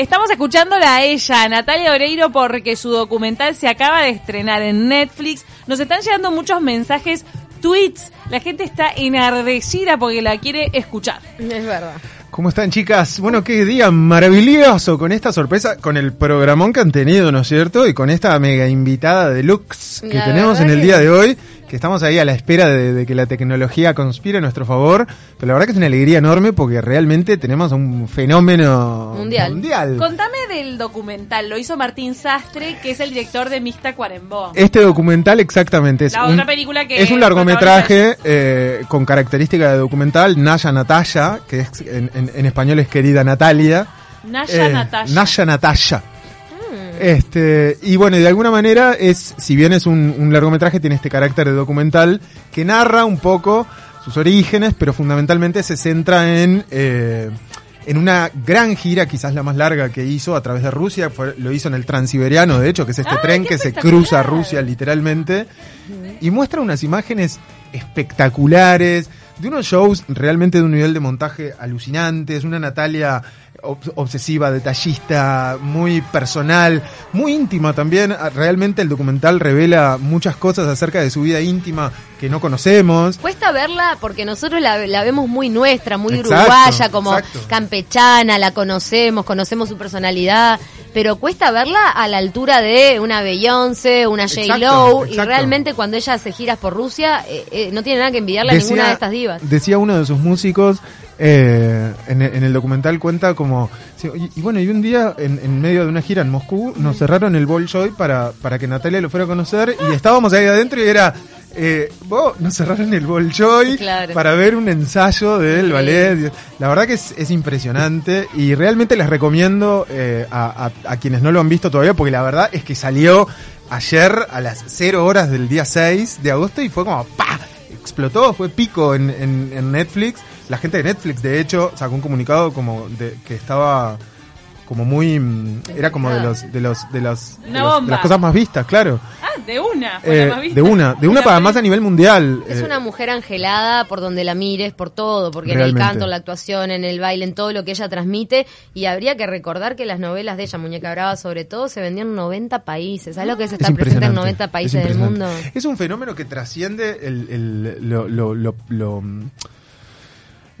Estamos escuchándola a ella, Natalia Oreiro, porque su documental se acaba de estrenar en Netflix. Nos están llegando muchos mensajes, tweets. La gente está enardecida porque la quiere escuchar. Es verdad. ¿Cómo están chicas? Bueno, qué día maravilloso con esta sorpresa, con el programón que han tenido, ¿no es cierto? Y con esta mega invitada de Lux que La tenemos en el día de hoy, que estamos ahí a la espera de, de que la tecnología conspire a nuestro favor. Pero la verdad que es una alegría enorme porque realmente tenemos un fenómeno Mundial. mundial. Contame del documental. Lo hizo Martín Sastre, que es el director de Mista Cuarembó. Este documental exactamente es La un, otra película que es un largometraje eh, con característica de documental, Naya Natalia, que es, en, en- en español es querida Natalia. Naya Eh. Naya Natalia. Este, y bueno, y de alguna manera es, si bien es un, un largometraje, tiene este carácter de documental que narra un poco sus orígenes, pero fundamentalmente se centra en, eh, en una gran gira, quizás la más larga que hizo a través de Rusia, fue- lo hizo en el Transiberiano, de hecho, que es este ¡Ay, tren que se cruza Rusia literalmente, y muestra unas imágenes espectaculares, de unos shows realmente de un nivel de montaje alucinante, es una Natalia obsesiva, detallista, muy personal, muy íntima también. Ah, Realmente el documental revela muchas cosas acerca de su vida íntima que no conocemos. Cuesta verla porque nosotros la, la vemos muy nuestra, muy Exacto, uruguaya, como exacto. campechana, la conocemos, conocemos su personalidad, pero cuesta verla a la altura de una Beyoncé, una J. Lo, y realmente cuando ella hace giras por Rusia, eh, eh, no tiene nada que envidiarle a ninguna de estas divas. Decía uno de sus músicos, eh, en, el- en el documental cuenta como, y, y bueno, y un día en, en medio de una gira en Moscú nos cerraron el Bolshoi para, para que Natalia lo fuera a conocer y estábamos ahí adentro y era... Eh, vos nos cerraron el Bolshoi Claro. para ver un ensayo del Sí. ballet. La verdad que es, es impresionante y realmente les recomiendo eh, a, a- a quienes no lo han visto todavía porque la verdad es que salió ayer a las 0 horas del día 6 de agosto y fue como ¡pa! explotó, fue pico en, en- en Netflix. La gente de Netflix, de hecho, sacó un comunicado como de que estaba como muy mm, era como de los de los de los de, los- de las cosas más vistas, claro. Ah, de una. Fue Eh, la más vista. de una, de una para más a nivel mundial. Es eh, una mujer angelada por donde la mires, por todo, porque en el canto, en la actuación, en el baile, en todo lo que ella transmite. Y habría que recordar que las novelas de ella, Muñeca Brava sobre todo, se vendían en 90 países. ¿Sabes lo que es Es estar presente en impresionante, 90 es países del mundo? Es un fenómeno que trasciende el, el, lo, lo, lo- lo,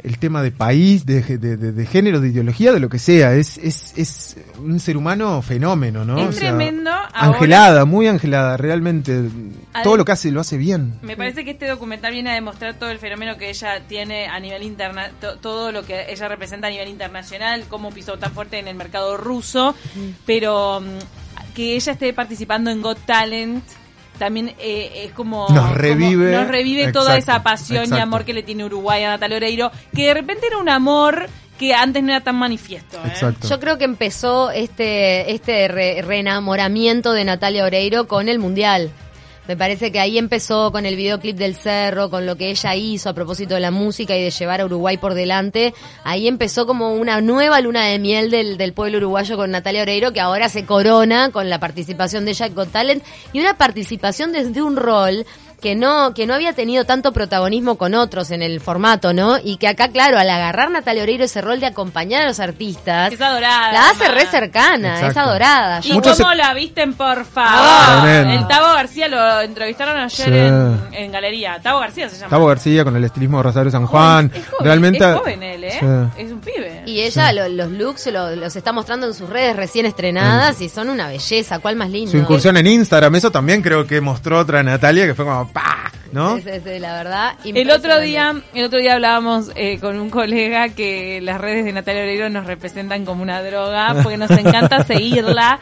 el tema de país, de, de, de- de género, de ideología, de lo que sea. Es, es, es un ser humano fenómeno, ¿no? Es tremendo, ahora- Angelada, muy angelada, realmente. Todo lo que hace lo hace bien. Me parece que este documental viene a demostrar todo el fenómeno que ella tiene a nivel interna, to- todo lo que ella representa a nivel internacional, cómo pisó tan fuerte en el mercado ruso, pero mm, que ella esté participando en Got Talent también eh, es como Nos como- revive. nos revive toda esa pasión y amor que le tiene Uruguay a Natalia Oreiro, que de repente era un amor que antes no era tan manifiesto. ¿eh? Exacto. Yo creo que empezó este, este re- reenamoramiento de Natalia Oreiro con el Mundial. Me parece que ahí empezó con el videoclip del Cerro, con lo que ella hizo a propósito de la música y de llevar a Uruguay por delante. Ahí empezó como una nueva luna de miel del, del pueblo uruguayo con Natalia Oreiro, que ahora se corona con la participación de en Got Talent y una participación desde un rol que no, que no había tenido tanto protagonismo con otros en el formato, ¿no? Y que acá, claro, al agarrar Natalia Oreiro ese rol de acompañar a los artistas, Es adorada. la hace re cercana, es Exacto. adorada. ¿Y Muchos cómo se- la visten, por favor? tremendo. el Tavo García lo entrevistaron ayer Sí. en, en Galería. Tavo García se llama. Tavo García con el estilismo de Rosario San Juan. Es joven, realmente. es joven él, ¿eh? Sí. Es un pibe. Y ella lo- los looks lo- los está mostrando en sus redes recién estrenadas y son una belleza, ¿cuál más lindo? Su incursión en Instagram, eso también creo que mostró otra Natalia que fue como ¡pa! ¿No? Es, la verdad. El otro día, el otro día hablábamos eh, con un colega que las redes de Natalia Oreiro nos representan como una droga, porque nos encanta seguirla,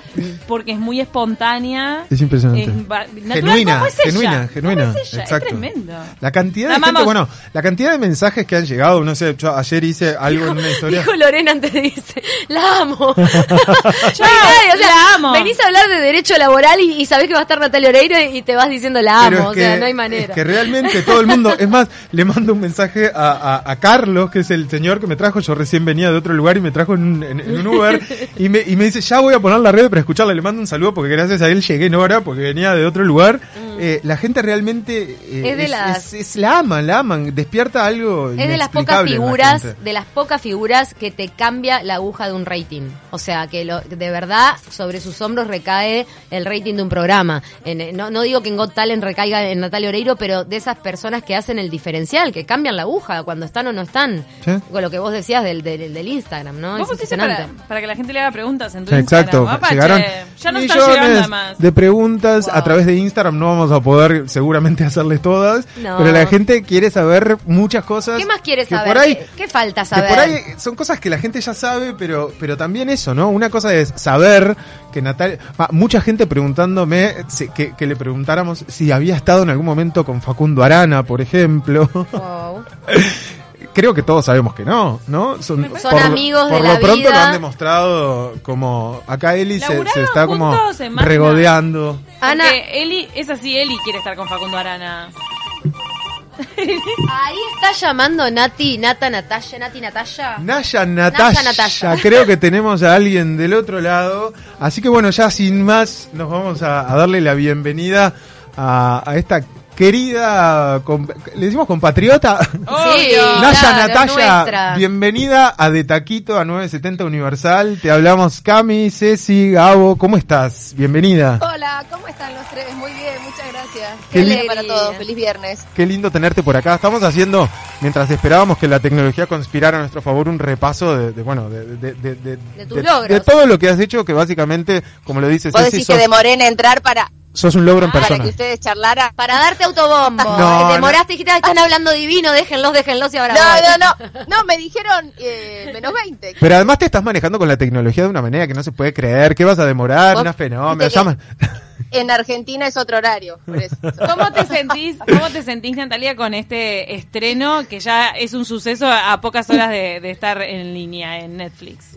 porque es muy espontánea. Es impresionante. es genuina, es ella, genuina, es ella, Exacto. Es tremendo. La cantidad de La gente, bueno, la cantidad de mensajes que han llegado, no sé, yo ayer hice algo en una historia. Dijo Lorena antes de dice, la amo. Yo Ay, o sea, la amo. Venís a hablar de derecho laboral y, y sabés que va a estar Natalia Oreiro y, y te vas diciendo la amo, es o sea, que- no hay manera. Que realmente todo el mundo, es más, le mando un mensaje a, a- Carlos, que es el señor que me trajo, yo recién venía de otro lugar y me trajo en un, en un Uber, y me, y me dice, ya voy a poner la red para escucharla, le mando un saludo porque gracias a él llegué en hora, porque venía de otro lugar. Eh, la gente realmente eh. Es de las- es- es- la aman, la aman, despierta algo Es de las pocas la figuras, de las pocas figuras que te cambia la aguja de un rating. O sea, que lo, de verdad sobre sus hombros recae el rating de un programa. En- no, no digo que en Got Talent recaiga en Natalia Oreiro, pero de esas personas que hacen el diferencial, que cambian la aguja cuando están o no están. Sí. Con lo que vos decías del, del, del Instagram, ¿no? Vos Es para, para que la gente le haga preguntas en tu Exacto, Instagram. Llegaron ya no están millones llegando además. de preguntas a través de Instagram. No vamos a poder seguramente hacerles todas, No. pero la gente quiere saber muchas cosas. ¿Qué más quieres que saber? Por ahí, ¿Qué, qué falta que saber? por ahí son cosas que la gente ya sabe, pero, pero también eso, ¿no? Una cosa es saber que Natalia. ah, mucha gente preguntándome si- que, que le preguntáramos si había estado en algún momento con Facundo Arana, por ejemplo. Wow. Creo que todos sabemos que no, ¿no? Son, Son amigos de por la lo pronto vida. lo han demostrado como acá Eli se, se ¿Laburaron está como regodeando. Ana, Porque Eli, es así, Eli quiere estar con Facundo Arana. ahí está llamando Nati, Nata, Natalia, Nati, Natalia. Naya Natasha, Natasha. creo que tenemos a alguien del otro lado. Así que bueno, ya sin más, nos vamos a, a darle la bienvenida a, a esta querida, le decimos compatriota. Obvio. Naya claro, Natalia, nuestra. bienvenida a De Taquito a 970 Universal. Te hablamos Cami, Ceci, Gabo, ¿cómo estás? Bienvenida. Hola, ¿cómo están los tres? Muy bien, muchas gracias. Qué Qué li- para todos, feliz viernes. Qué lindo tenerte por acá. Estamos haciendo, mientras esperábamos que la tecnología conspirara a nuestro favor, un repaso de, de, bueno, de, de, de, de- De tus logros. de todo lo que has hecho, que básicamente, como lo dices, Vos Ceci, decís sos, que demoré en entrar para, sos un logro en para persona. que ustedes charlaran. Para darte autobombo. No, Demoraste, dijiste, "Ah, están hablando divino, déjenlos, déjenlos y ahora No, voy". no, no, no, me dijeron eh, menos 20. Pero además te estás manejando con la tecnología de una manera que no se puede creer. ¿Qué vas a demorar? Una fenómeno. Llaman. En Argentina es otro horario, por eso. ¿Cómo te sentís, cómo te sentís, Natalia, con este estreno que ya es un suceso a, a pocas horas de, de estar en línea en Netflix?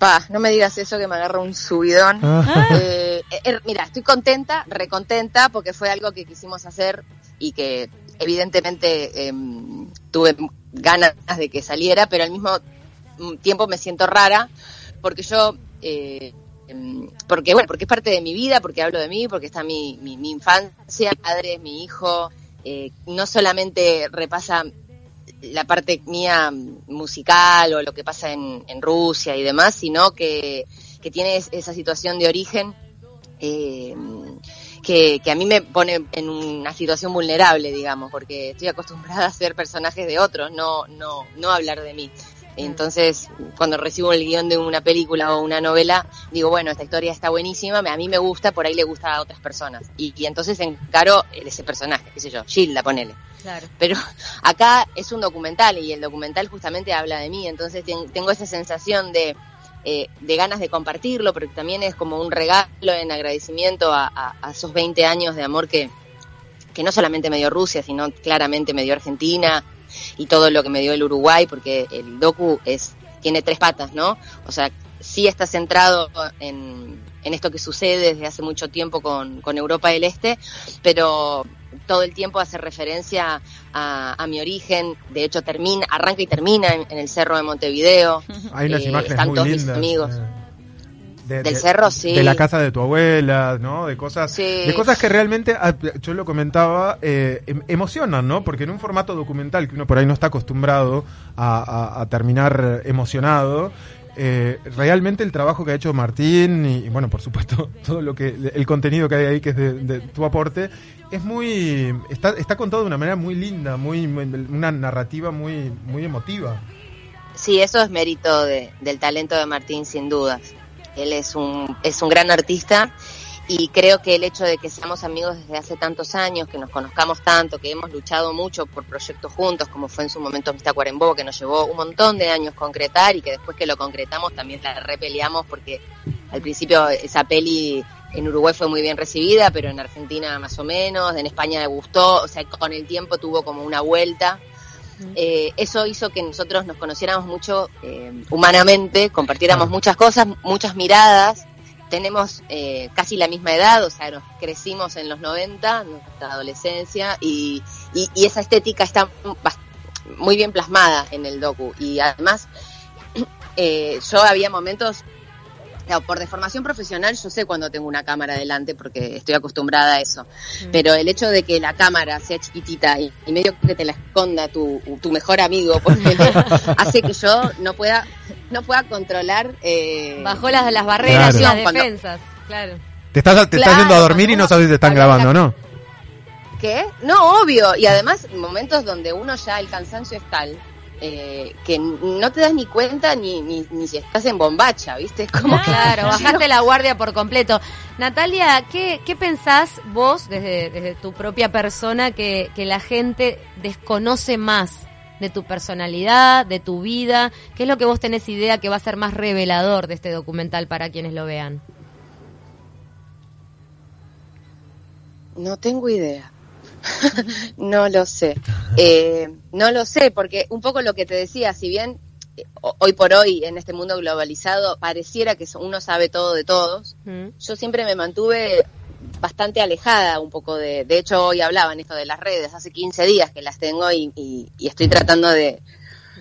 Pa, no me digas eso que me agarra un subidón. Ah. Eh, eh, mira, estoy contenta, recontenta, porque fue algo que quisimos hacer y que evidentemente em, tuve ganas de que saliera, pero al mismo tiempo me siento rara, porque yo, eh, em, porque bueno, porque es parte de mi vida, porque hablo de mí, porque está mi, mi, mi infancia, mi padre, mi hijo, eh, no solamente repasa la parte mía musical o lo que pasa en, Rusia y demás, sino que, que tiene es- esa situación de origen eh, que, que a mí me pone en una situación vulnerable, digamos, porque estoy acostumbrada a ser personajes de otros, no, no, no hablar de mí. Entonces, cuando recibo el guion de una película o una novela, digo, bueno, esta historia está buenísima, a mí me gusta, por ahí le gusta a otras personas. Y, y entonces encaro ese personaje, qué sé yo, Gilda, ponele. Claro. Pero acá es un documental y el documental justamente habla de mí, entonces ten- tengo esa sensación de, eh, de ganas de compartirlo, pero también es como un regalo en agradecimiento a, a- a esos 20 años de amor que, que no solamente me dio Rusia, sino claramente me dio Argentina y todo lo que me dio el Uruguay, porque el docu es tiene tres patas, ¿no? O sea, sí está centrado en, en esto que sucede desde hace mucho tiempo con, con Europa del Este, pero todo el tiempo hace referencia a, a mi origen, de hecho termina, arranca y termina en, en el Cerro de Montevideo. Hay unas Eh, imágenes están muy todos mis amigos. eh, de- Del de- cerro, sí. De la casa de tu abuela, ¿no? De cosas, Sí. de cosas que realmente, ah, yo lo comentaba, eh, em- emocionan, ¿no? Porque en un formato documental que uno por ahí no está acostumbrado a, a- a terminar emocionado, eh, realmente el trabajo que ha hecho Martín y, y, bueno, por supuesto, todo lo que, el contenido que hay ahí que es de, de tu aporte, es muy, está, está contado de una manera muy linda, muy, muy- una narrativa muy, muy emotiva. Sí, eso es mérito de- del talento de Martín, sin dudas. Él es un, es un gran artista y creo que el hecho de que seamos amigos desde hace tantos años, que nos conozcamos tanto, que hemos luchado mucho por proyectos juntos, como fue en su momento Amistad Cuarembó, que nos llevó un montón de años concretar y que después que lo concretamos también la repeleamos porque al principio esa peli en Uruguay fue muy bien recibida, pero en Argentina más o menos, en España le gustó, o sea, con el tiempo tuvo como una vuelta. Eh, eso hizo que nosotros nos conociéramos mucho eh, humanamente, compartiéramos muchas cosas, muchas miradas. Tenemos eh, casi la misma edad, o sea, nos crecimos en los 90, nuestra adolescencia, y, y, y esa estética está muy bien plasmada en el docu. Y además, eh, yo había momentos, claro, por deformación profesional, yo sé cuando tengo una cámara delante porque estoy acostumbrada a eso. Pero el hecho de que la cámara sea chiquitita y, y medio que te la esconda tu, tu mejor amigo, hace que yo no pueda, no pueda controlar. Eh, Bajó las, las barreras y las Cuando- defensas. Claro. Te estás, te estás yendo a dormir y no sabes si te están grabando, ¿no? ¿Qué? No, obvio. Y además, momentos donde uno ya el cansancio es tal eh, que no te das ni cuenta ni, ni, ni si estás en bombacha, ¿viste? Es como que- Claro, bajaste la guardia por completo. Natalia, ¿qué, qué pensás vos desde, desde tu propia persona que, que la gente desconoce más de tu personalidad, de tu vida? ¿Qué es lo que vos tenés idea que va a ser más revelador de este documental para quienes lo vean? No tengo idea. no lo sé. Eh, no lo sé, porque un poco lo que te decía, si bien eh, ho- hoy por hoy en este mundo globalizado pareciera que uno sabe todo de todos, ¿Mm? yo siempre me mantuve bastante alejada un poco de, de hecho hoy hablaban esto de las redes, hace 15 días que las tengo y, y- y estoy tratando de,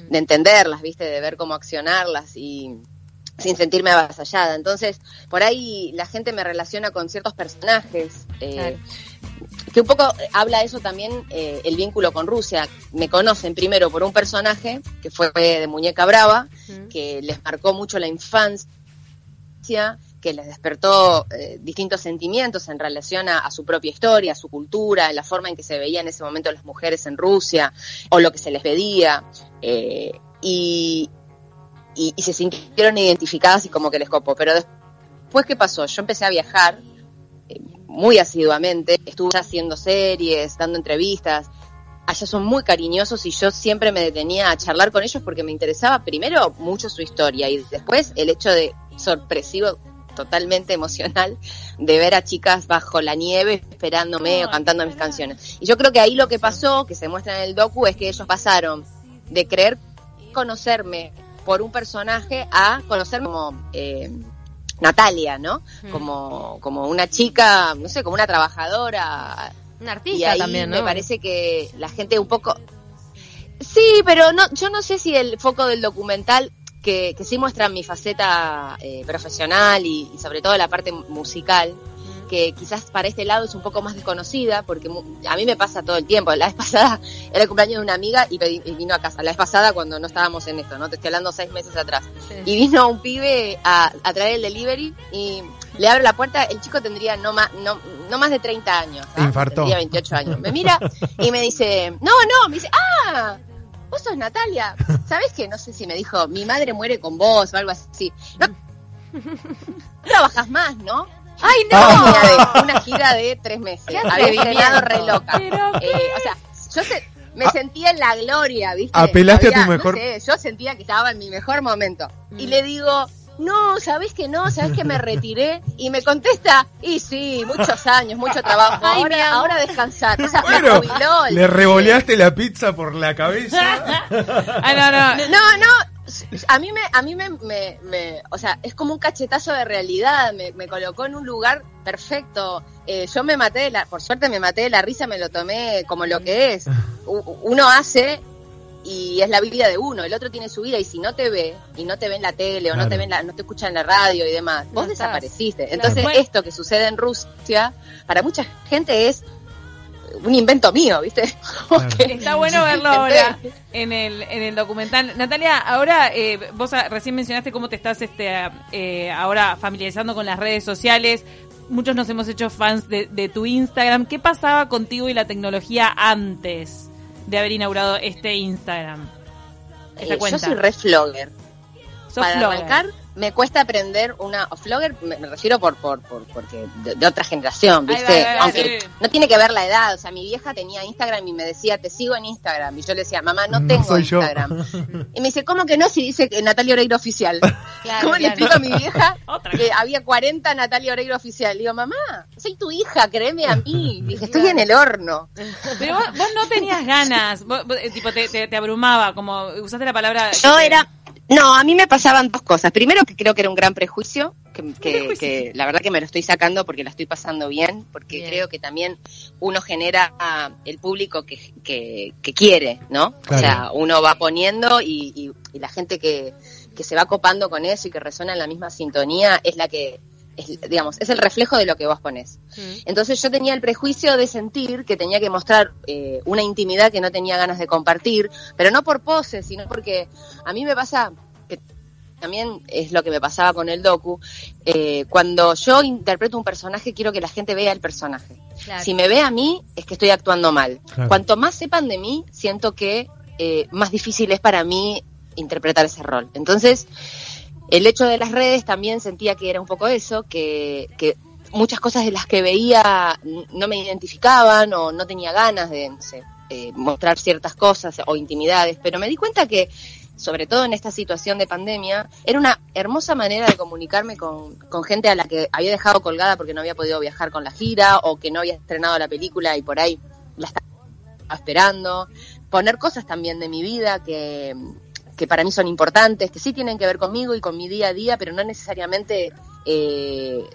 de entenderlas, viste, de ver cómo accionarlas y sin sentirme avasallada. Entonces, por ahí la gente me relaciona con ciertos personajes, eh, Claro. Que un poco habla eso también eh, el vínculo con Rusia. Me conocen primero por un personaje que fue de Muñeca Brava, que les marcó mucho la infancia, que les despertó eh, distintos sentimientos en relación a, a su propia historia, a su cultura, a la forma en que se veían en ese momento las mujeres en Rusia, o lo que se les pedía, eh, y, y, y se sintieron identificadas y como que les copó. Pero después, ¿qué pasó? Yo empecé a viajar eh, muy asiduamente, estuve haciendo series, dando entrevistas, allá son muy cariñosos y yo siempre me detenía a charlar con ellos porque me interesaba primero mucho su historia y después el hecho de sorpresivo totalmente emocional de ver a chicas bajo la nieve esperándome o cantando mis canciones. Y yo creo que ahí lo que pasó, que se muestra en el docu, es que ellos pasaron de creer conocerme por un personaje a conocerme como eh, Natalia, ¿no? Mm. Como, como una chica, no sé, como una trabajadora, Un y artista ahí también, ¿no? me parece que la gente un poco sí pero no yo no sé si el foco del documental que, que sí muestra mi faceta eh, profesional y, y sobre todo la parte musical que quizás para este lado es un poco más desconocida, porque a mí me pasa todo el tiempo. La vez pasada era el cumpleaños de una amiga y, pedí- y vino a casa. La vez pasada cuando no estábamos en esto, ¿no? Te estoy hablando seis meses atrás. Sí. Y vino un pibe a, a traer el delivery y le abre la puerta. El chico tendría no más, no, no más de 30 años. ¿ah? Infartó. Tendría 28 años. Me mira y me dice, no, no, me dice, ah, vos sos Natalia. ¿Sabés qué? No sé si me dijo, mi madre muere con vos o algo así. No, trabajas más, ¿no? ¡Ay, Una no! gira de, una gira de tres meses. ¡Qué Había estrenado re loca. Eh, o sea, yo se- me Ah. sentía en la gloria, ¿viste? Apelaste a tu no mejor- sé, yo sentía que estaba en mi mejor momento. Y Mm. le digo, no, ¿sabés que no? ¿Sabés que me retiré? Y me contesta, y sí, muchos años, mucho trabajo. Ay, Ahora, ahora descansar. O sea, me Bueno, le revoleaste la pizza por la cabeza. Ah, no, no. No, no, a mí me, a mí me, me, me- o sea, es como un cachetazo de realidad, me, me colocó en un lugar perfecto. Eh, yo me maté de la, por suerte me maté de la risa, me lo tomé como lo que es. Uno hace y es la vida de uno, el otro tiene su vida y si no te ve y no te ve en la tele o no te ve en la, no te escucha en la radio y demás, vos No estás. desapareciste. Entonces esto que sucede en Rusia para mucha gente es un invento mío, ¿viste? Está bueno verlo ahora en el, en el documental. Natalia, ahora eh, vos recién mencionaste cómo te estás este, eh, ahora familiarizando con las redes sociales. Muchos nos hemos hecho fans de, de tu Instagram. ¿Qué pasaba contigo y la tecnología antes de haber inaugurado este Instagram? Esta Eh, yo soy re flogger. Sos para flogger. arrancar me cuesta aprender una flogger me, me refiero por por, por porque de, de otra generación viste va, ahí va, aunque sí. no tiene que ver la edad o sea mi vieja tenía Instagram y me decía te sigo en Instagram y yo le decía mamá no No tengo yo. Instagram y me dice cómo que no si dice que Natalia Oreiro oficial Claro, cómo le explico a mi vieja Otra. que había 40 Natalia Oreiro oficial digo mamá soy tu hija créeme a mí dije estoy en el horno Pero vos, vos no tenías ganas, vos- vos, eh, tipo te, te, te abrumaba, como usaste la palabra. Yo era. No, a mí me pasaban dos cosas. Primero, que creo que era un gran prejuicio, que, que- que la verdad que me lo estoy sacando porque la estoy pasando bien, porque Bien. creo que también uno genera el público que, que, que quiere, ¿no? Claro. O sea, uno va poniendo y, y- y la gente que, que se va copando con eso y que resuena en la misma sintonía es la que, es, digamos, es el reflejo de lo que vos ponés. Entonces yo tenía el prejuicio de sentir que tenía que mostrar eh, una intimidad que no tenía ganas de compartir, pero no por pose, sino porque a mí me pasa, que también es lo que me pasaba con el docu, eh, cuando yo interpreto un personaje quiero que la gente vea el personaje. Claro. Si me ve a mí es que estoy actuando mal. Claro. Cuanto más sepan de mí, siento que eh, más difícil es para mí interpretar ese rol. Entonces, el hecho de las redes también sentía que era un poco eso, que, que muchas cosas de las que veía no me identificaban o no tenía ganas de no sé, eh, mostrar ciertas cosas o intimidades, pero me di cuenta que, sobre todo en esta situación de pandemia, era una hermosa manera de comunicarme con, con gente a la que había dejado colgada porque no había podido viajar con la gira o que no había estrenado la película y por ahí la estaba esperando, poner cosas también de mi vida que, que para mí son importantes, que sí tienen que ver conmigo y con mi día a día, pero no necesariamente eh,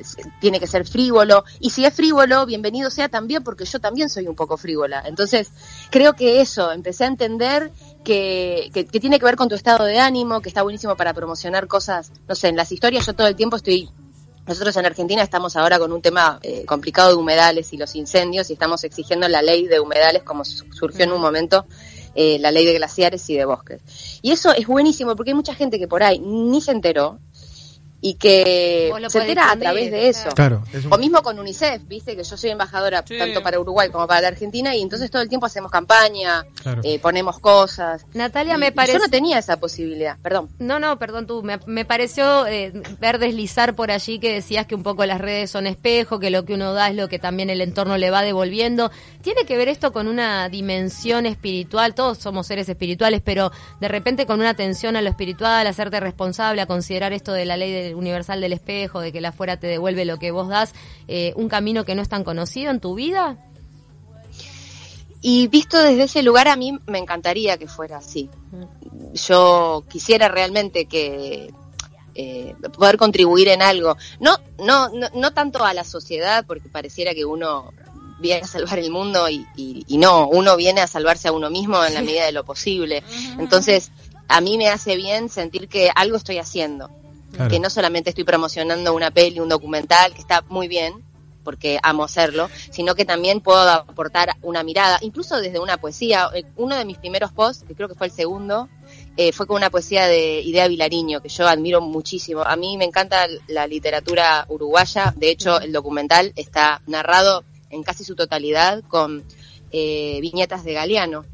tiene que ser frívolo. Y si es frívolo, bienvenido sea también, porque yo también soy un poco frívola. Entonces, creo que eso, empecé a entender que, que, que tiene que ver con tu estado de ánimo, que está buenísimo para promocionar cosas, no sé, en las historias yo todo el tiempo estoy nosotros en Argentina estamos ahora con un tema eh, complicado de humedales y los incendios y estamos exigiendo la ley de humedales como su- surgió en un momento eh, la ley de glaciares y de bosques. Y eso es buenísimo porque hay mucha gente que por ahí ni se enteró y que se entera a través de eso. Claro, es un- O mismo con UNICEF, viste que yo soy embajadora Sí. tanto para Uruguay como para la Argentina y entonces todo el tiempo hacemos campaña, Claro. eh, ponemos cosas. Natalia, Y- me parece... Yo no tenía esa posibilidad, perdón. No, no, perdón tú. Me, me pareció eh, ver deslizar por allí que decías que un poco las redes son espejo, que lo que uno da es lo que también el entorno le va devolviendo. ¿Tiene que ver esto con una dimensión espiritual? Todos somos seres espirituales, pero de repente con una atención a lo espiritual, a hacerte responsable, a considerar esto de la ley del- universal del espejo, de que la afuera te devuelve lo que vos das, eh, un camino que no es tan conocido en tu vida? Y visto desde ese lugar, a mí me encantaría que fuera así. Yo quisiera realmente que eh, poder contribuir en algo. No, no, no, no tanto a la sociedad, porque pareciera que uno viene a salvar el mundo y, y- y no, uno viene a salvarse a uno mismo en la medida de lo posible. Entonces, a mí me hace bien sentir que algo estoy haciendo. Claro. Que no solamente estoy promocionando una peli, un documental, que está muy bien, porque amo hacerlo, sino que también puedo aportar una mirada, incluso desde una poesía. Eh, Uno de mis primeros posts, que creo que fue el segundo, eh, fue con una poesía de Idea Vilariño, que yo admiro muchísimo. A mí me encanta la literatura uruguaya, de hecho el documental está narrado en casi su totalidad con eh, viñetas de Galeano.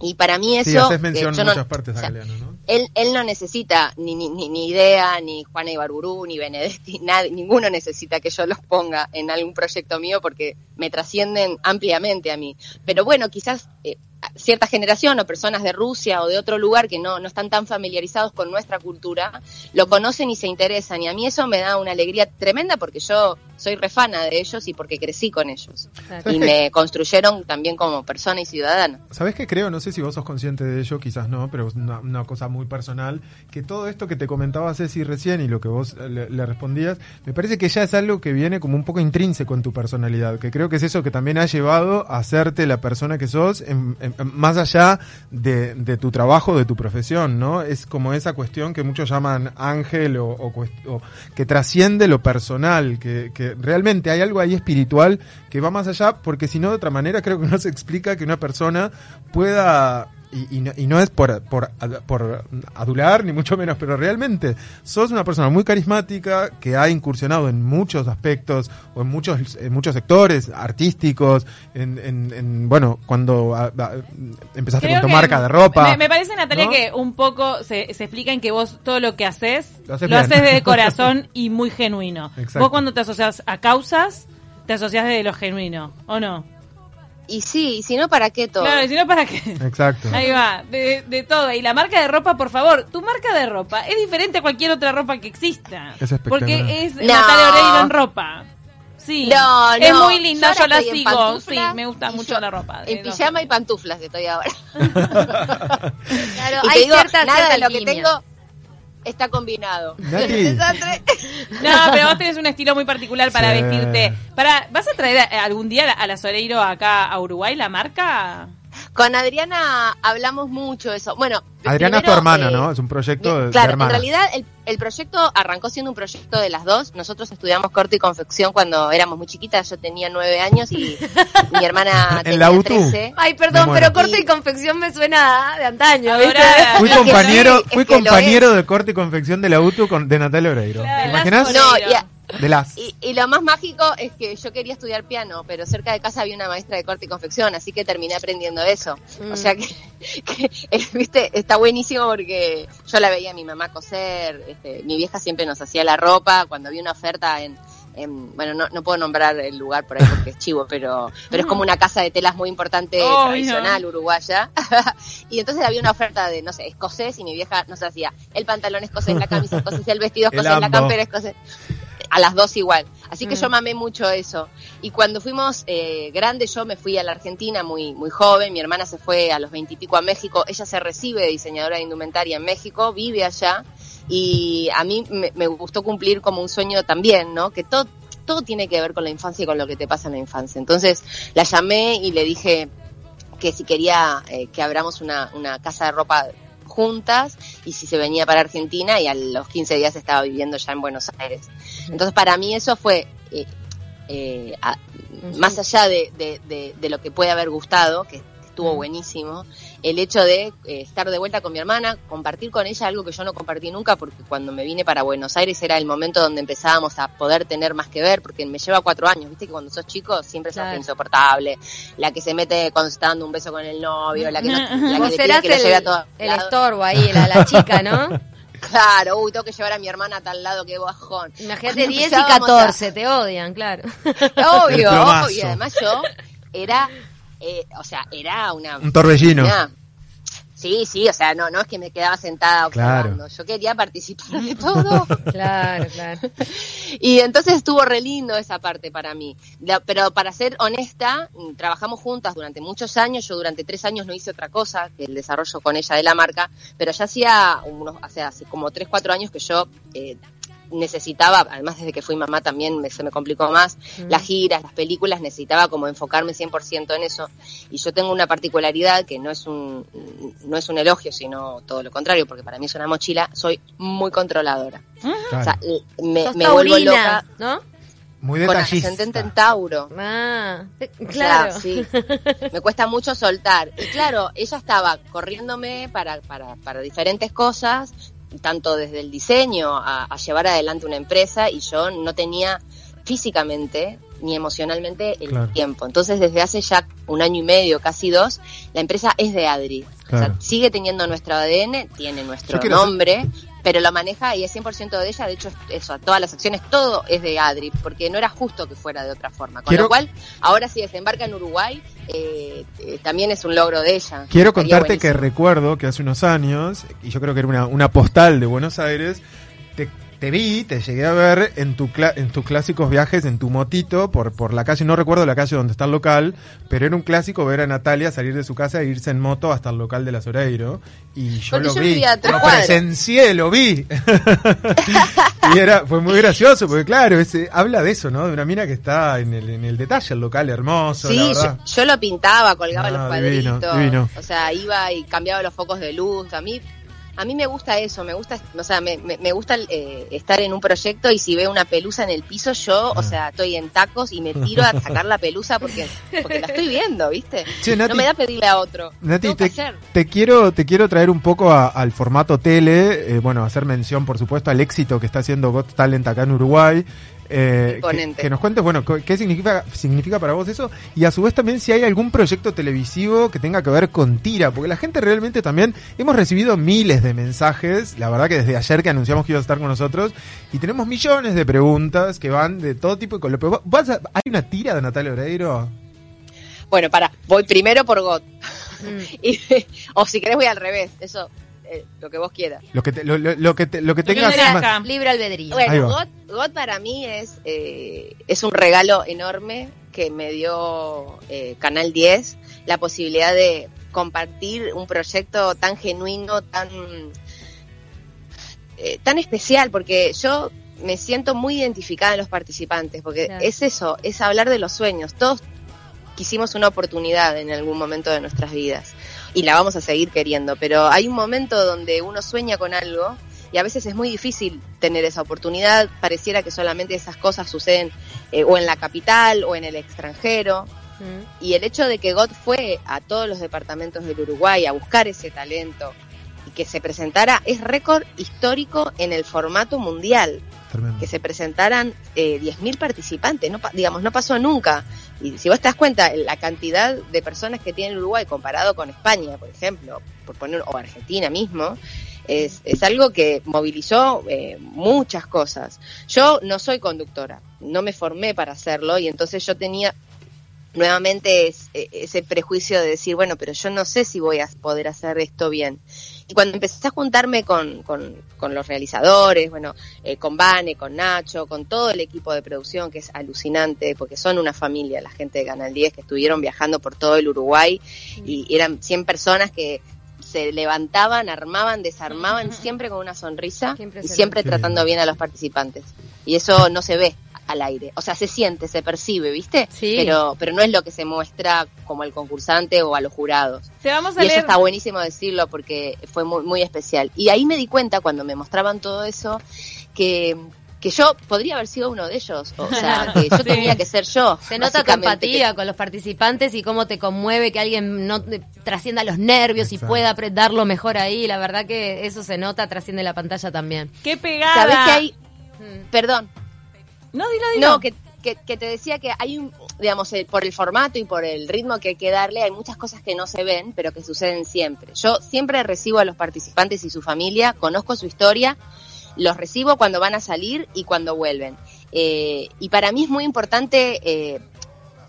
Y para mí eso... Sí, haces eh, mención yo en no- muchas partes o a sea, Galeano, ¿no? Él, él no necesita ni, ni, ni, idea, ni Juana Ibarburú, ni Benedetti, nadie, ninguno necesita que yo los ponga en algún proyecto mío porque me trascienden ampliamente a mí. Pero bueno, quizás eh, cierta generación o personas de Rusia o de otro lugar que no, no están tan familiarizados con nuestra cultura, lo conocen y se interesan. Y a mí eso me da una alegría tremenda porque yo soy refana de ellos y porque crecí con ellos. Claro. Y me construyeron también como persona y ciudadana. ¿Sabes qué creo? No sé si vos sos consciente de ello, quizás no, pero es una, una cosa muy personal, que todo esto que te comentaba Ceci recién y lo que vos eh, le, le respondías, me parece que ya es algo que viene como un poco intrínseco en tu personalidad, que creo que es eso que también ha llevado a hacerte la persona que sos, en- más allá de, de tu trabajo, de tu profesión, ¿no? Es como esa cuestión que muchos llaman ángel o, o que trasciende lo personal, que, que realmente hay algo ahí espiritual que va más allá, porque si no, de otra manera, creo que no se explica que una persona pueda. Y, y no, y no es por, por, por adular, ni mucho menos, pero realmente sos una persona muy carismática que ha incursionado en muchos aspectos o en muchos, en muchos sectores artísticos, en, en, en, bueno, cuando empezaste Creo con tu marca de ropa. Me, me parece, Natalia, ¿no? que un poco se, se explica en que vos todo lo que haces Lo lo haces de corazón y muy genuino. Exacto. Vos cuando te asocias a causas, te asocias de lo genuino, ¿o no? Y sí, y si no, ¿para qué todo? Claro, y si no, ¿para qué? Exacto. Ahí va, de, de todo. Y la marca de ropa, por favor, tu marca de ropa es diferente a cualquier otra ropa que exista. Es espectacular. Porque es No. Natalia Oreiro en ropa. Sí. No, Es no. muy linda, yo la sigo. Sí, me gusta mucho yo- la ropa. En no. pijama y pantuflas estoy ahora. Claro, Y hay digo, cierta, nada cierta de lo que tengo está combinado. Nati. No, pero vos tenés un estilo muy particular para Sí. vestirte. Para, ¿Vas a traer algún día a la Soreiro acá a Uruguay la marca? Con Adriana hablamos mucho de eso. Bueno, Adriana es tu hermana, eh, ¿no? Es un proyecto de, de Claro, en realidad el, el proyecto arrancó siendo un proyecto de las dos. Nosotros estudiamos corte y confección cuando éramos muy chiquitas. Yo tenía nueve años y mi hermana ¿En tenía la UTU? 13. Ay, perdón, pero corte Y- confección me suena de antaño, Ahora- ¿viste? Fui compañero, fui compañero de corte y confección de la UTU con, de Natalia Oreiro. Claro, ¿Te imaginas? No, y, a- De las. y- y lo más mágico es que yo quería estudiar piano, pero cerca de casa había una maestra de corte y confección, así que terminé aprendiendo eso. Mm. O sea que, que, eh, viste, está buenísimo porque yo la veía a mi mamá coser, este, mi vieja siempre nos hacía la ropa, cuando había una oferta en, en- bueno, no, no puedo nombrar el lugar por ahí porque es chivo, pero, pero es como una casa de telas muy importante, tradicional, uruguaya. y entonces había una oferta de, no sé, escocés y mi vieja nos hacía el pantalón escocés, la camisa escocés, el vestido El escocés, la ambo. campera escocés. A las dos igual. Así que Mm. yo mamé mucho eso. Y cuando fuimos eh, grandes, yo me fui a la Argentina muy, muy joven. Mi hermana se fue a los veintipico a México. Ella se recibe de diseñadora de indumentaria en México, vive allá. Y a mí me, me gustó cumplir como un sueño también, ¿no? Que todo, todo tiene que ver con la infancia y con lo que te pasa en la infancia. Entonces la llamé y le dije que si quería eh, que abramos una, una casa de ropa juntas y si se venía para Argentina y a los 15 días estaba viviendo ya en Buenos Aires. Entonces para mí eso fue, eh, eh, a- más allá de, de- de- de lo que puede haber gustado, que estuvo buenísimo, el hecho de eh, estar de vuelta con mi hermana, compartir con ella algo que yo no compartí nunca, porque cuando me vine para Buenos Aires era el momento donde empezábamos a poder tener más que ver, porque me lleva cuatro años, viste que cuando sos chico siempre sos Claro. insoportable, la que se mete cuando se está dando un beso con el novio, la que, no, la que le pide lo lleve a el, todos el estorbo ahí, la, la chica, ¿no? Claro, uy, tengo que llevar a mi hermana a tal lado, qué bajón. Imagínate Cuando 10 y empezábamos a- 14, te odian, claro. Obvio, obvio. Y además yo era, eh, o sea, era una... Un torbellino. Sí, sí, o sea, no, no es que me quedaba sentada Claro. observando. Yo quería participar de todo. Claro, claro. Y entonces estuvo re lindo esa parte para mí. La- pero para ser honesta, mm, trabajamos juntas durante muchos años. Yo durante tres años no hice otra cosa que el desarrollo con ella de la marca, pero ya hacía unos, o sea, hace como tres, cuatro años que yo eh, necesitaba, además desde que fui mamá también me- se me complicó más, Mm. las giras, las películas, necesitaba como enfocarme 100% en eso. Y yo tengo una particularidad que no es un, no es un elogio, sino todo lo contrario, porque para mí es una mochila, soy muy controladora. Claro. O sea, me, me vuelvo loca ¿no? Muy con detallista. ascendente en Tauro. Ah, eh, O sea, claro. sí. Me cuesta mucho soltar. Y claro, ella estaba corriéndome para, para, para diferentes cosas, tanto desde el diseño a, a llevar adelante una empresa, y yo no tenía físicamente ni emocionalmente el Claro. tiempo. Entonces, desde hace ya un año y medio, casi dos, la empresa es de Adri. O sea, sigue teniendo nuestro ADN, tiene nuestro hacer- nombre, pero lo maneja y es 100% de ella. De hecho, eso, todas las acciones, todo es de Adri, porque no era justo que fuera de otra forma. Con Quiero- lo cual, ahora si desembarca en Uruguay, eh, eh, también es un logro de ella. Quiero contarte que recuerdo que hace unos años, y yo creo que era una, una postal de Buenos Aires, te, te vi, te llegué a ver en, tu en tus clásicos viajes en tu motito por, por la calle, no recuerdo la calle donde está el local, pero era un clásico ver a Natalia salir de su casa e irse en moto hasta el local de la Soreiro. Y yo Porque lo yo vi, lo presencié, lo vi. y era, fue muy gracioso, porque claro, ese, habla de eso, ¿no? De una mina que está en el, en el detalle, el local hermoso, Sí, yo, lo pintaba, colgaba No, los cuadritos, divino, divino. o sea, iba y cambiaba los focos de luz. A mí, a mí me gusta eso, me gusta, o sea, me, me, me gusta eh, estar en un proyecto y si veo una pelusa en el piso, yo, Ah. o sea, estoy en tacos y me tiro a sacar la pelusa porque, porque la estoy viendo, ¿viste? Che, Nati, no me da pedirle a otro. Nati, te, te quiero, te quiero traer un poco a- al formato tele, eh, bueno, hacer mención, por supuesto, al éxito que está haciendo Got Talent acá en Uruguay. Eh, que, nos cuentes, bueno, qué significa, significa para vos eso y a su vez también si hay algún proyecto televisivo que tenga que ver con Tira, porque la gente realmente también hemos recibido miles de mensajes, la verdad que desde ayer que anunciamos que ibas a estar con nosotros y tenemos millones de preguntas que van de todo tipo ¿vas a- ¿Hay una tira de Natalia Oreiro? Bueno, para, voy primero por GOT. Mm. Y- o si querés voy al revés, eso, eh, lo que vos quieras. Lo que te- lo, lo- lo que te- lo que tengas más-. Libre albedrío. Bueno, GOT para mí es, eh, es un regalo enorme que me dio eh, Canal 10, la posibilidad de compartir un proyecto tan genuino, tan eh, tan especial porque yo me siento muy identificada en los participantes, porque Claro. es eso, es hablar de los sueños. Todos quisimos una oportunidad en algún momento de nuestras vidas y la vamos a seguir queriendo, pero hay un momento donde uno sueña con algo y a veces es muy difícil tener esa oportunidad, pareciera que solamente esas cosas suceden eh, o en la capital o en el extranjero. Mm. Y el hecho de que GOT fue a todos los departamentos del Uruguay a buscar ese talento y que se presentara es récord histórico en el formato mundial, Que se presentaran eh, 10.000 participantes, no, digamos, no pasó nunca. Y si vos te das cuenta, la cantidad de personas que tiene Uruguay comparado con España, por ejemplo, por poner, o Argentina mismo, es, es algo que movilizó eh, muchas cosas. Yo no soy conductora, no me formé para hacerlo y entonces yo tenía nuevamente es- eh, ese prejuicio de decir, bueno, pero yo no sé si voy a poder hacer esto bien. Y cuando empecé a juntarme con, con, con los realizadores, bueno, eh, con Vane, con Nacho, con todo el equipo de producción, que es alucinante, porque son una familia, la gente de Canal 10, que estuvieron viajando por todo el Uruguay, y eran 100 personas que se levantaban, armaban, desarmaban, siempre con una sonrisa y siempre tratando bien a los participantes. Y eso no se ve al aire, o sea, se siente, se percibe, ¿viste? Sí. Pero, pero no es lo que se muestra como al concursante o a los jurados. Te vamos a Y eso está buenísimo decirlo porque fue muy, muy especial. Y ahí me di cuenta cuando me mostraban todo eso que, que yo podría haber sido uno de ellos. O sea, que yo Sí. tenía que ser yo. Se nota tu empatía con los participantes y cómo te conmueve que alguien no te- trascienda los nervios y pueda dar lo mejor ahí. La verdad que eso se nota, trasciende la pantalla también. Qué pegada. ¿Sabés que hay? Perdón. No, dilo, dilo. No, que, que, que te decía que hay un, digamos, el- por el formato y por el ritmo que hay que darle, hay muchas cosas que no se ven, pero que suceden siempre. Yo siempre recibo a los participantes y su familia, conozco su historia, los recibo cuando van a salir y cuando vuelven. Eh, y para mí es muy importante eh,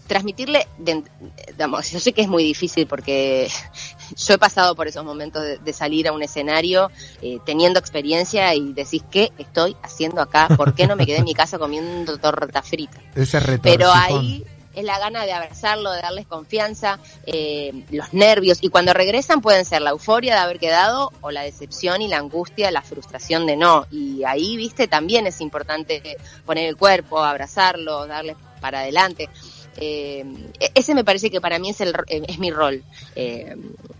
transmitirle, de- digamos, yo sé que es muy difícil porque yo he pasado por esos momentos de, de salir a un escenario eh, teniendo experiencia y decís, ¿qué estoy haciendo acá? ¿Por qué no me quedé en mi casa comiendo torta frita? Ese. Pero ahí es la gana de abrazarlo, de darles confianza, eh, los nervios. Y cuando regresan pueden ser la euforia de haber quedado o la decepción y la angustia, la frustración de no. Y ahí, viste, también es importante poner el cuerpo, abrazarlo, darles para adelante. Eh, ese me parece que para mí es, el, eh, es mi rol. Eh,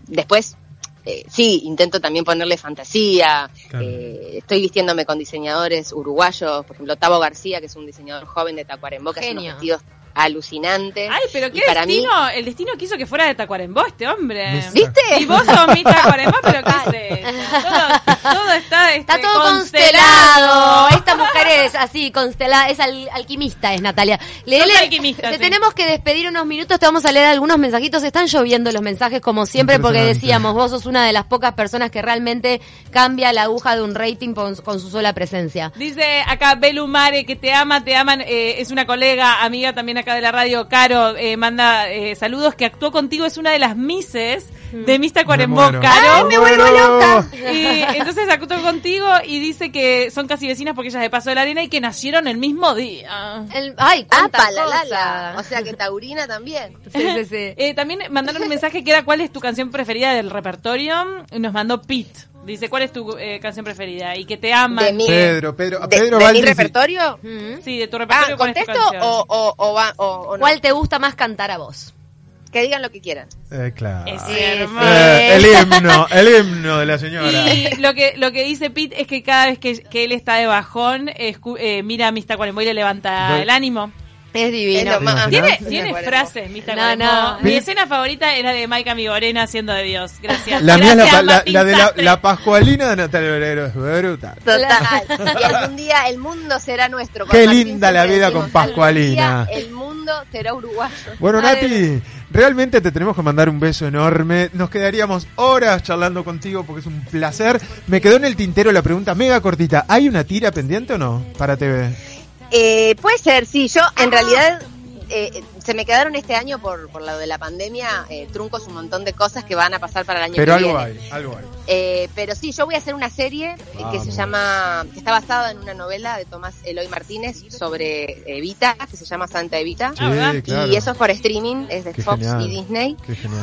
después, eh, sí, intento también ponerle fantasía. Claro. eh, estoy vistiéndome con diseñadores uruguayos, por ejemplo, Tavo García, que es un diseñador joven de Tacuarembó, que hace Genio. unos vestidos alucinantes. Ay, pero Y qué para mí- destino. El destino quiso que fuera de Tacuarembó este hombre. ¿Viste? Y vos sos mi Tacuarembó, pero qué es? Todo, todo está, este, Está todo constelado. Esta mujer es así, constelada, es al- alquimista, es Natalia. Leele, Sos alquimista, te sí. tenemos que despedir unos minutos, te vamos a leer algunos mensajitos. Están lloviendo los mensajes como siempre porque decíamos, vos sos una de las pocas personas que realmente cambia la aguja de un rating con, con su sola presencia. Dice acá Belu Mare que te ama, te aman, eh, es una colega, amiga también acá de la radio, Caro, eh, manda eh, saludos, que actuó contigo, es una de las Mises de Mista Cuarembó. Caro. Me vuelvo loca. Y entonces actuó contigo y dice que son casi vecinas porque ellas de Paso de la Arena y que nacieron el mismo día. El- ay, cuánta palalala. cosa. O sea que Taurina también. Sí, sí, sí. Eh, también mandaron un mensaje que era ¿cuál es tu canción preferida del repertorio? Y nos mandó Pete. Dice, ¿cuál es tu eh, canción preferida? Y que te aman. De mi, Pedro, Pedro, de, Pedro de mi repertorio. Mm. Sí, de tu Ah, repertorio. ¿cuál es tu ¿contesto o, o, o, va- o- o no? ¿Cuál te gusta más cantar a vos? Que digan lo que quieran. Eh, claro. Es Eh. Eh, el himno, el himno de la señora. Y lo que lo que dice Pete es que cada vez que, que él está de bajón, escu- eh, mira a Mista Cuarembó y le levanta el ánimo. Es Es divino. lo más. Tiene, tiene frases, Mista No, no. Mi Sí. escena favorita era de Maika Migorena haciendo de Dios. Gracias. La mía es la, la, la de la, la Pascualina de Natalia Obrero, es brutal. Total. Y algún día el mundo será nuestro. Con Qué Martín linda la vida con Pascualina. El mundo será uruguayo. Bueno, Nati, realmente te tenemos que mandar un beso enorme. Nos quedaríamos horas charlando contigo porque es un placer. Me quedó en el tintero la pregunta mega cortita. ¿Hay una tira pendiente o no para TV? Eh, puede ser, sí. Yo, en realidad, eh, se me quedaron este año por, por lo de la pandemia eh, truncos un montón de cosas que van a pasar para el año Pero que algo viene. hay, algo hay. Eh, pero sí, yo voy a hacer una serie eh, que se llama, que está basada en una novela de Tomás Eloy Martínez sobre Evita, que se llama Santa Evita. Ah, ¿verdad? Sí, claro. Y eso es por streaming, es de Qué Fox genial. y Disney.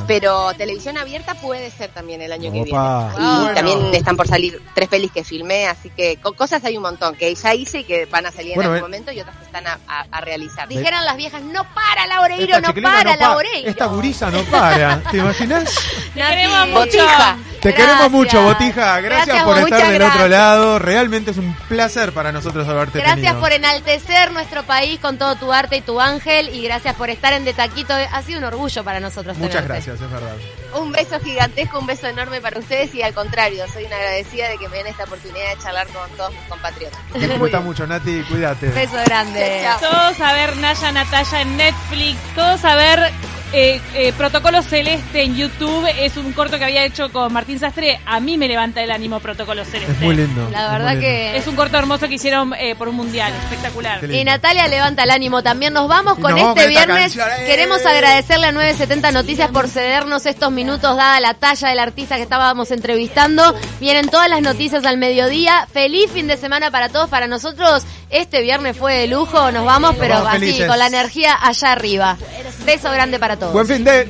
Pero televisión abierta puede ser también el año que viene. Y también están por salir tres pelis que filmé, así que co- cosas hay un montón que ya hice y que van a salir Bueno, en eh. algún momento y otras que están a, a- a realizar. Dijeran las viejas, no para la Oreiro, Esta no para no la pa- Oreiro. Esta gurisa no para. ¿Te imaginas? Te queremos mucho. Botija. Te Gracias. queremos mucho, Botija. Gracias, Gracias, por estar del otro lado. Realmente es un placer para nosotros haberte Gracias tenido. por enaltecer nuestro país con todo tu arte y tu ángel y gracias por estar en De Taquito. Ha sido un orgullo para nosotros. Muchas tenerte. gracias, es verdad. Un beso gigantesco, un beso enorme para ustedes y al contrario, soy una agradecida de que me den esta oportunidad de charlar con todos mis compatriotas. Te gusta mucho, Nati. Cuídate. Beso grande. Chao. Todos a ver Naya Natalia en Netflix, todos a ver eh, eh, Protocolo Celeste en YouTube. Es un corto que había hecho con Martín Sastre. A mí me levanta el ánimo Protocolo Celeste. Es muy lindo. La es verdad lindo. que... Es un corto hermoso que hicieron eh, por un mundial, espectacular. Y Natalia levanta el ánimo también. Nos vamos con nos este viernes. canción, ¡eh! Queremos agradecerle a 970 Noticias por cedernos estos minutos, dada la talla del artista que estábamos entrevistando. Vienen todas las noticias al mediodía. Feliz fin de semana para todos. Para nosotros, este viernes fue de lujo. Nos vamos, pero vamos así, felices. con la energía allá arriba. Beso grande para todos. Buen fin de.